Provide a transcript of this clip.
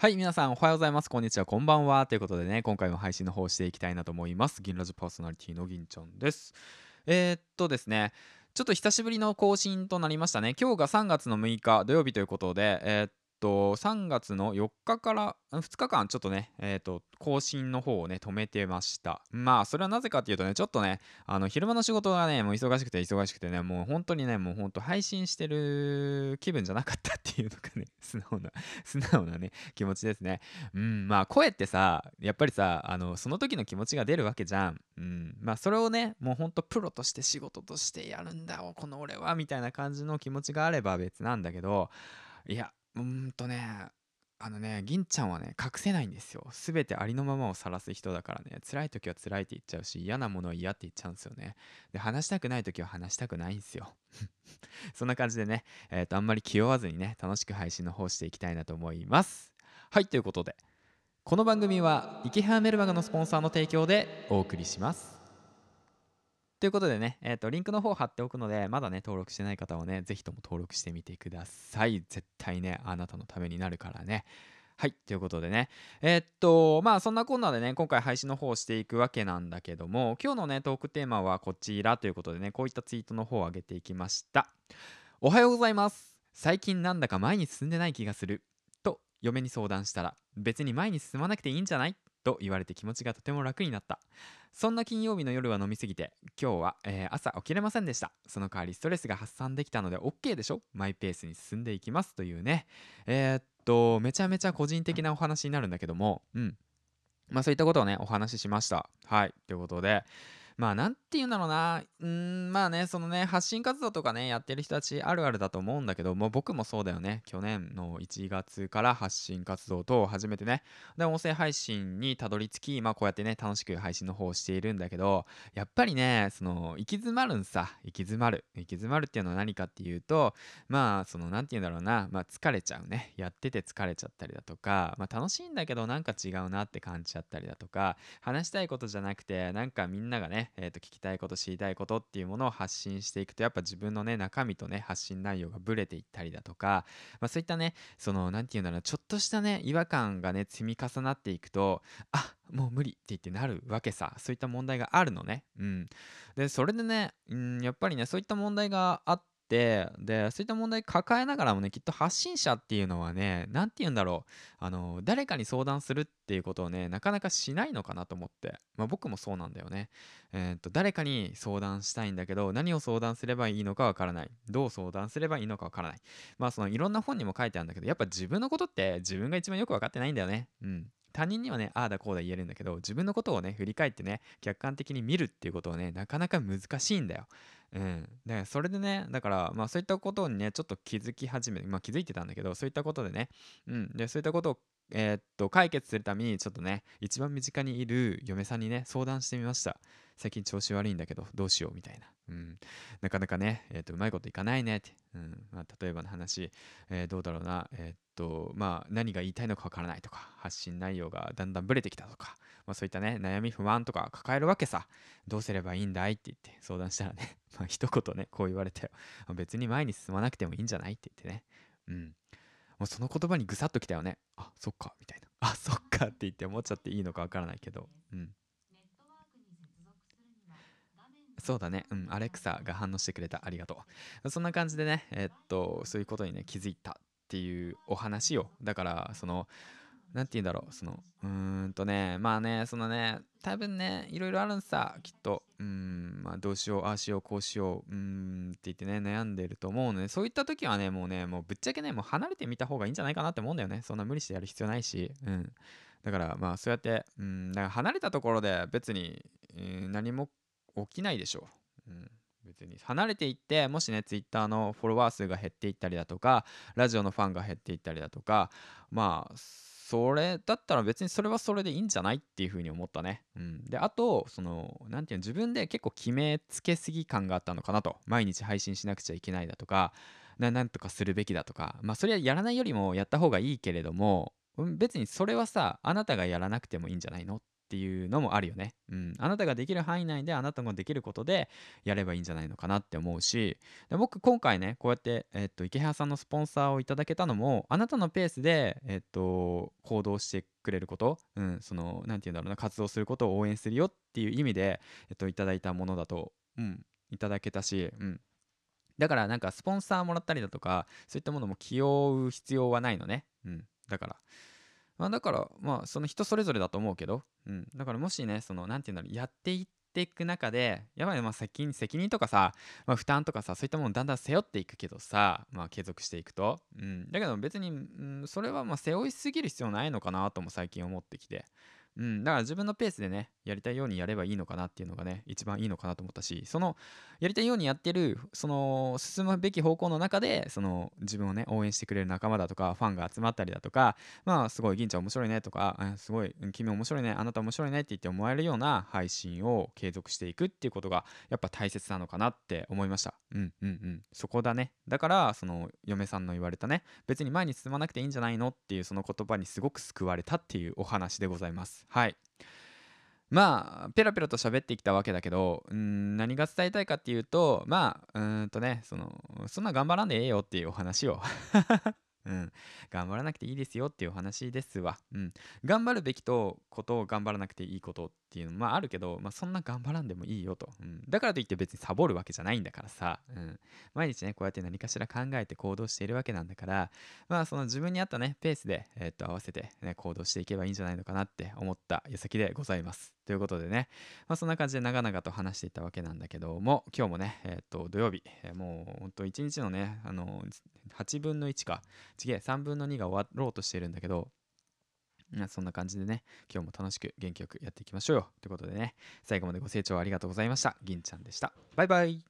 はい、皆さんおはようございます。こんにちは、こんばんは。ということでね、今回も配信の方していきたいなと思います。銀ラジパーソナリティの銀ちゃんです。えー、っとですね、ちょっと久しぶりの更新となりましたね。今日が3月の6日土曜日ということで、えーっと、3月の4日から2日間ちょっとね、えーと、更新の方をね、止めてました。まあ、それはなぜかっていうとね、ちょっとね、あの、昼間の仕事がね、もう忙しくて忙しくてね、もう本当にね、もう本当配信してる気分じゃなかったっていうのがね、素直な、素直なね、気持ちですね。うん、まあ声ってさ、やっぱりさ、あの、その時の気持ちが出るわけじゃん。うん、まあそれをね、もうほんとプロとして仕事としてやるんだ、この俺は、みたいな感じの気持ちがあれば別なんだけど、いや、うんとね、あのね、銀ちゃんはね、隠せないんですよ。すべてありのままを晒す人だからね、辛い時は辛いって言っちゃうし、嫌なものは嫌って言っちゃうんですよね。で、話したくない時は話したくないんですよ。そんな感じでね、えっ、と、あんまり気負わずにね、楽しく配信の方していきたいなと思います。はい、ということで、この番組は、池原メルマガのスポンサーの提供でお送りします。ということでね、えっ、と、リンクの方貼っておくので、まだね、登録してない方はね、ぜひとも登録してみてください。絶対ね、あなたのためになるからね。はい、ということでね、えーっと、まあそんなこんなでね、今回配信の方をしていくわけなんだけども、今日のね、トークテーマはこちらということでね、こういったツイートの方を上げていきました。おはようございます。最近なんだか前に進んでない気がする。と、嫁に相談したら、別に前に進まなくていいんじゃない？と言われて気持ちがとても楽になった。そんな金曜日の夜は飲みすぎて、今日は、えー朝起きれませんでした。その代わりストレスが発散できたので OK でしょ？マイペースに進んでいきますというね。えーっと、めちゃめちゃ個人的なお話になるんだけども、うん。まあそういったことをね、お話ししました。はい。ということで、まあなんて言うんだろうな。うーん、まあね、そのね、発信活動とかね、やってる人たちあるあるだと思うんだけど、もう僕もそうだよね。去年の1月から発信活動等を始めてね、で、音声配信にたどり着き、まあこうやってね、楽しく配信の方をしているんだけど、やっぱりね、その、行き詰まるんさ。行き詰まる。行き詰まるっていうのは何かっていうと、まあ、その、なんて言うんだろうな、まあ疲れちゃうね。やってて疲れちゃったりだとか、まあ楽しいんだけどなんか違うなって感じちゃったりだとか、話したいことじゃなくて、なんかみんながね、えーと、聞きたいこと、知りたいことっていうものを発信していくと、やっぱ自分のね、中身とね、発信内容がブレていったりだとか、まあそういったね、その、何て言うんだろう、ちょっとしたね、違和感がね、積み重なっていくと、あもう無理って言ってなるわけさ。そういった問題があるのね。うん。で、それでね、うん、やっぱりね、そういった問題があって、で、そういった問題抱えながらもね、きっと発信者っていうのはね、なんて言うんだろう。あの、誰かに相談するっていうことをね、なかなかしないのかなと思って。まあ僕もそうなんだよね。えーっと、誰かに相談したいんだけど、何を相談すればいいのかわからない。どう相談すればいいのかわからない。まあそのいろんな本にも書いてあるんだけど、やっぱ自分のことって自分が一番よくわかってないんだよね。うん。他人にはね、ああだこうだ言えるんだけど、自分のことをね、振り返ってね、客観的に見るっていうことはね、なかなか難しいんだよ。うん。でそれでね、だから、まあそういったことにね、ちょっと気づき始め、まあ気づいてたんだけど、そういったことでね、うん。で、そういったことを、えーっと、解決するために、ちょっとね、一番身近にいる嫁さんにね、相談してみました。最近調子悪いんだけど、どうしようみたいな。うん。なかなかね、えーっと、うまいこといかないねって。うん。まあ例えばの話、えーどうだろうな、えっと、まあ何が言いたいのかわからないとか、発信内容がだんだんブレてきたとか、まあそういったね、悩み不安とか抱えるわけさ。どうすればいいんだいって言って相談したらね、まあ一言ね、こう言われたよ。あ別に前に進まなくてもいいんじゃないって言ってね。うん。もうその言葉にぐさっときたよね。あ、そっか、みたいな。あ、そっかって言って思っちゃっていいのかわからないけど。うん。そうだね。うん。アレクサが反応してくれた。ありがとう。そんな感じでね、えっと、そういうことにね、気づいたっていうお話を。だから、その、なんて言うんだろう、その、うーんとね、まあね、そのね、多分ね、いろいろあるんさ、きっと。うん、まあどうしよう、ああしよう、こうしよう、うんって言ってね、悩んでると思うので、そういった時はね、もうね、もうぶっちゃけね、もう離れてみた方がいいんじゃないかなって思うんだよね。そんな無理してやる必要ないし、うん。だから、まあそうやって、うん、だから離れたところで別に、えー何も起きないでしょう。うん。別に離れていってもしねツイッターのフォロワー数が減っていったりだとかラジオのファンが減っていったりだとかまあそれだったら別にそれはそれでいいんじゃないっていうふうに思ったね。うん、であとその何て言うの自分で結構決めつけすぎ感があったのかなと。毎日配信しなくちゃいけないだとかななんとかするべきだとか。まあそれはやらないよりもやった方がいいけれども別にそれはさあなたがやらなくてもいいんじゃないのっっていうのもあるよね。うん。あなたができる範囲内であなたができることでやればいいんじゃないのかなって思うし、で僕今回ね、こうやって、えっと、池原さんのスポンサーをいただけたのも、あなたのペースで、えっと、行動してくれること、うん、その、なんて言うんだろうな、活動することを応援するよっていう意味で、えっと、いただいたものだと、うん、いただけたし、うん。だからなんかスポンサーもらったりだとか、そういったものも気負う必要はないのね。うん。だから、まあ、だから、まあ、その人それぞれだと思うけど、うん。だからもしね、その、なんていうんだろう、やっていっていく中で、やばい、まあ、責任、責任とかさ、まあ、負担とかさ、そういったものをだんだん背負っていくけどさ、まあ、継続していくと。うん。だけど別に、うん、それはまあ、背負いすぎる必要ないのかなとも最近思ってきて。うん、だから自分のペースでね、やりたいようにやればいいのかなっていうのがね、一番いいのかなと思ったし、その、やりたいようにやってる、その、進むべき方向の中で、その、自分をね、応援してくれる仲間だとか、ファンが集まったりだとか、まあ、すごい、銀ちゃん面白いねとか、すごい、君面白いね、あなた面白いねって言って思えるような配信を継続していくっていうことが、やっぱ大切なのかなって思いました。うんうんうん。そこだね。だから、その、嫁さんの言われたね、別に前に進まなくていいんじゃないのっていう、その言葉にすごく救われたっていうお話でございます。はい。まあペラペラと喋ってきたわけだけどん何が伝えたいかっていうとまあうんとねそのそんな頑張らんでええよっていうお話をうん、頑張らなくていいですよっていう話ですわ。うん、頑張るべきとことを頑張らなくていいことっていうのまああるけど、まあ、そんな頑張らんでもいいよと、うん。だからといって別にサボるわけじゃないんだからさ、うん、毎日ねこうやって何かしら考えて行動しているわけなんだからまあその自分に合ったねペースで、えー、っと合わせて、ね、行動していけばいいんじゃないのかなって思った矢先でございます。ということでね、まあ、そんな感じで長々と話していたわけなんだけども今日もね、えー、と土曜日、えー、もうほんと1日のねあの8分の1か次3分の2が終わろうとしてるんだけどそんな感じでね、今日も楽しく元気よくやっていきましょうよ。ということでね、最後までご清聴ありがとうございました。銀ちゃんでした。バイバイ。